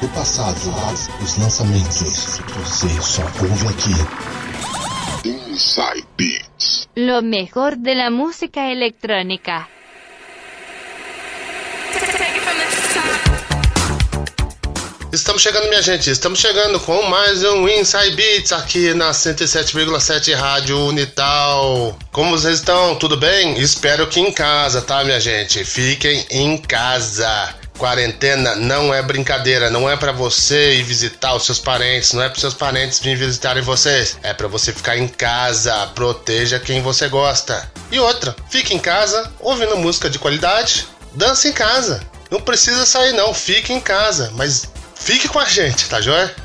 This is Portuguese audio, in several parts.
do passado, os lançamentos. Você só ouve aqui. Inside Beats. Lo mejor de la música electrónica. Estamos chegando, minha gente. Estamos chegando com mais um Inside Beats aqui na 107,7 Rádio Unital. Como vocês estão? Tudo bem? Espero que em casa, tá, minha gente? Fiquem em casa. Quarentena não é brincadeira, não é para você ir visitar os seus parentes, não é para seus parentes virem visitarem vocês, é para você ficar em casa, proteja quem você gosta. E outra, fique em casa ouvindo música de qualidade, dança em casa. Não precisa sair não, fique em casa, mas fique com a gente, tá joia?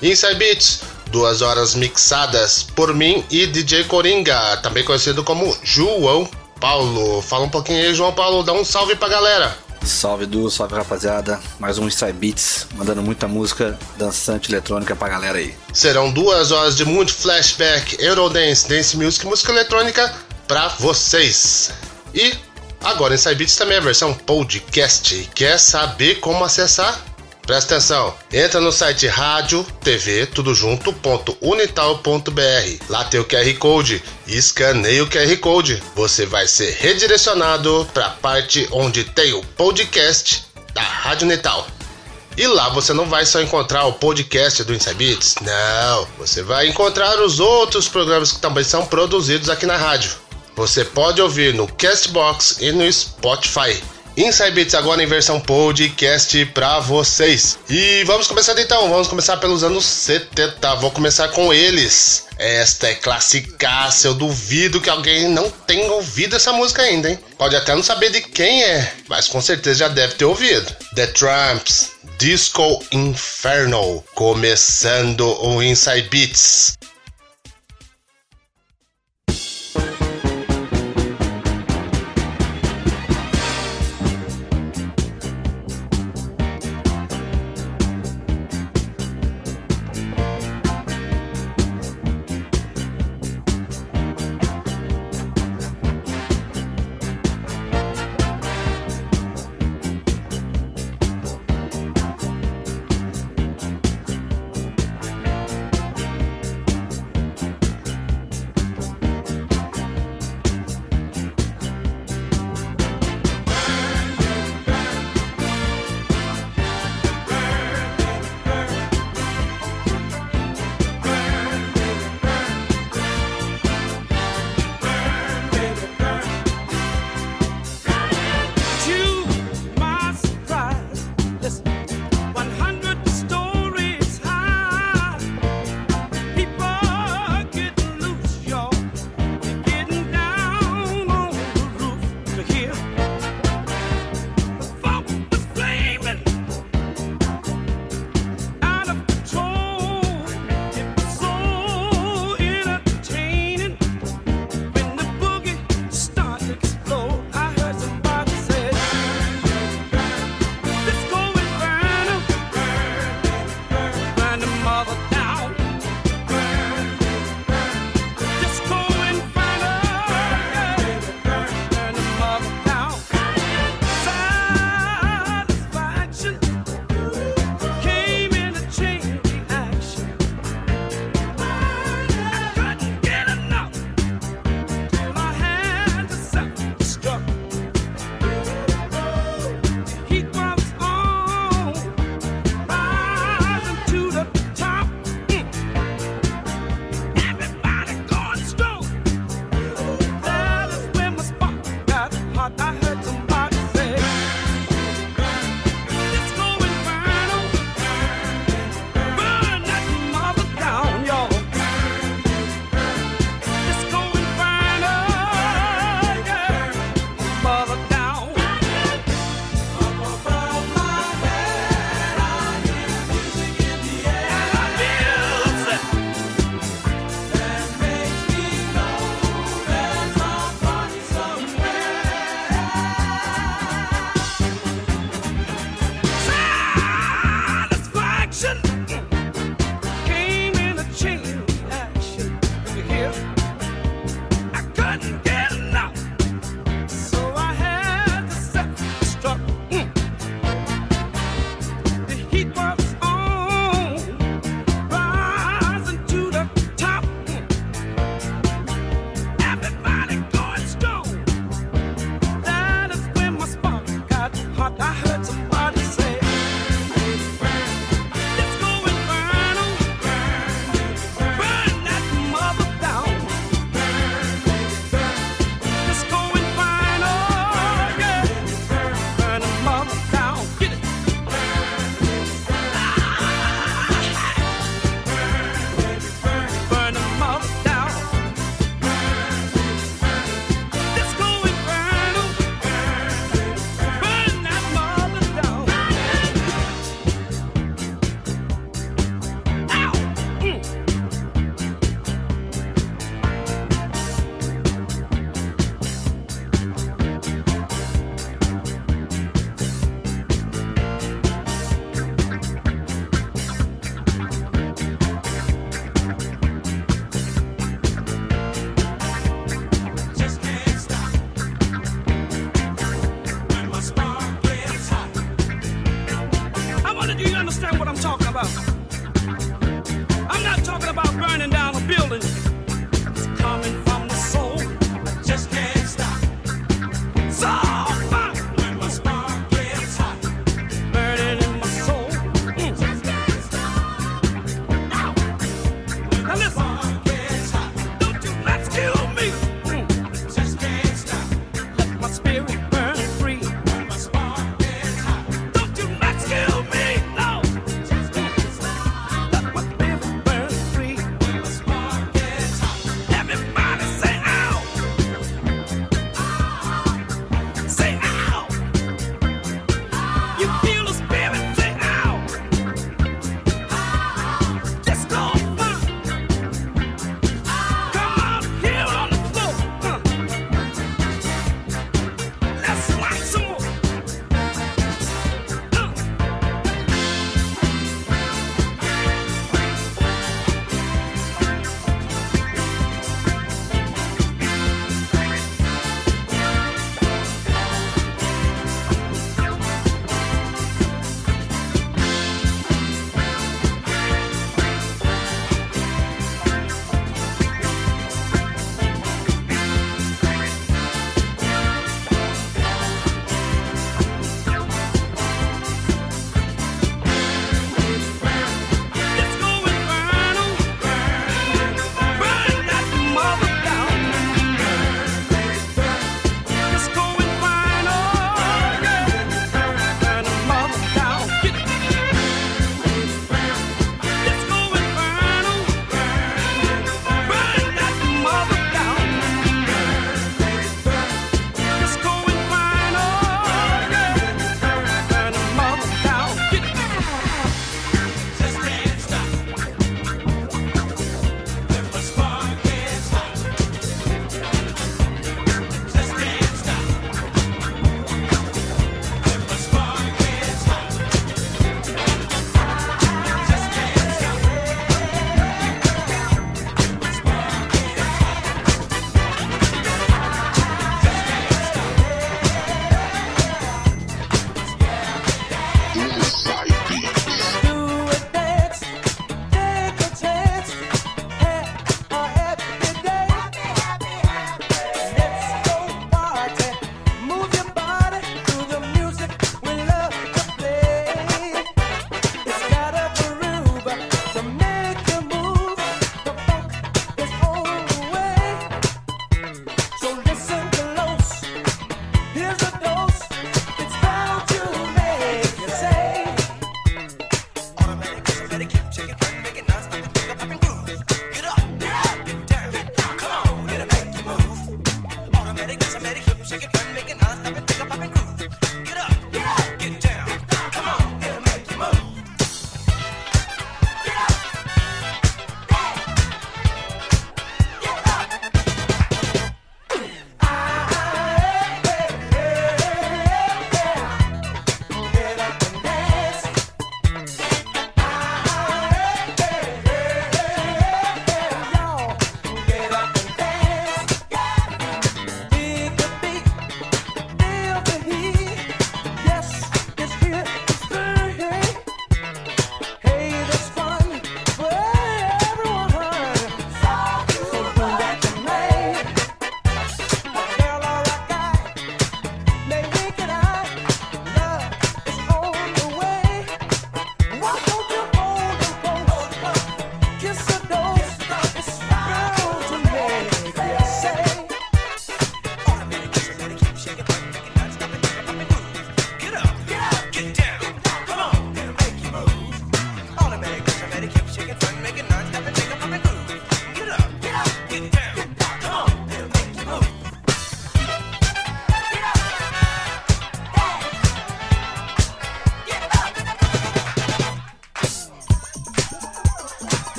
Inside Beats, duas horas mixadas por mim e DJ Coringa, também conhecido como João Paulo. Fala um pouquinho aí, João Paulo, dá um salve pra galera. Salve Du, salve rapaziada. Mais um Inside Beats, mandando muita música dançante eletrônica pra galera aí. Serão duas horas de muito flashback, Eurodance, Dance Music, música eletrônica pra vocês. E agora Inside Beats também é a versão podcast. Quer saber como acessar? Presta atenção, entra no site rádio, tv, tudo junto, ponto. Lá tem o QR Code, escaneia o QR Code. Você vai ser redirecionado para a parte onde tem o podcast da Rádio Unital. E lá você não vai só encontrar o podcast do Inside Beats, não. Você vai encontrar os outros programas que também são produzidos aqui na rádio. Você pode ouvir no Castbox e no Spotify. Inside Beats agora em versão podcast pra vocês. E vamos começar então, vamos começar pelos anos 70. Vou começar com eles. Esta é classicaça, eu duvido que alguém não tenha ouvido essa música ainda, hein? Pode até não saber de quem é, mas com certeza já deve ter ouvido. The Tramps, Disco Inferno, começando o Inside Beats.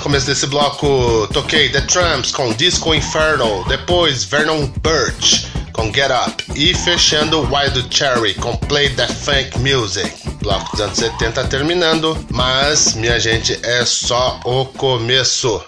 Começo desse bloco, toquei The Tramps com Disco Inferno, depois Vernon Birch com Get Up e fechando Wild Cherry com Play That Funk Music. Bloco dos anos 70 terminando, mas minha gente é só o começo.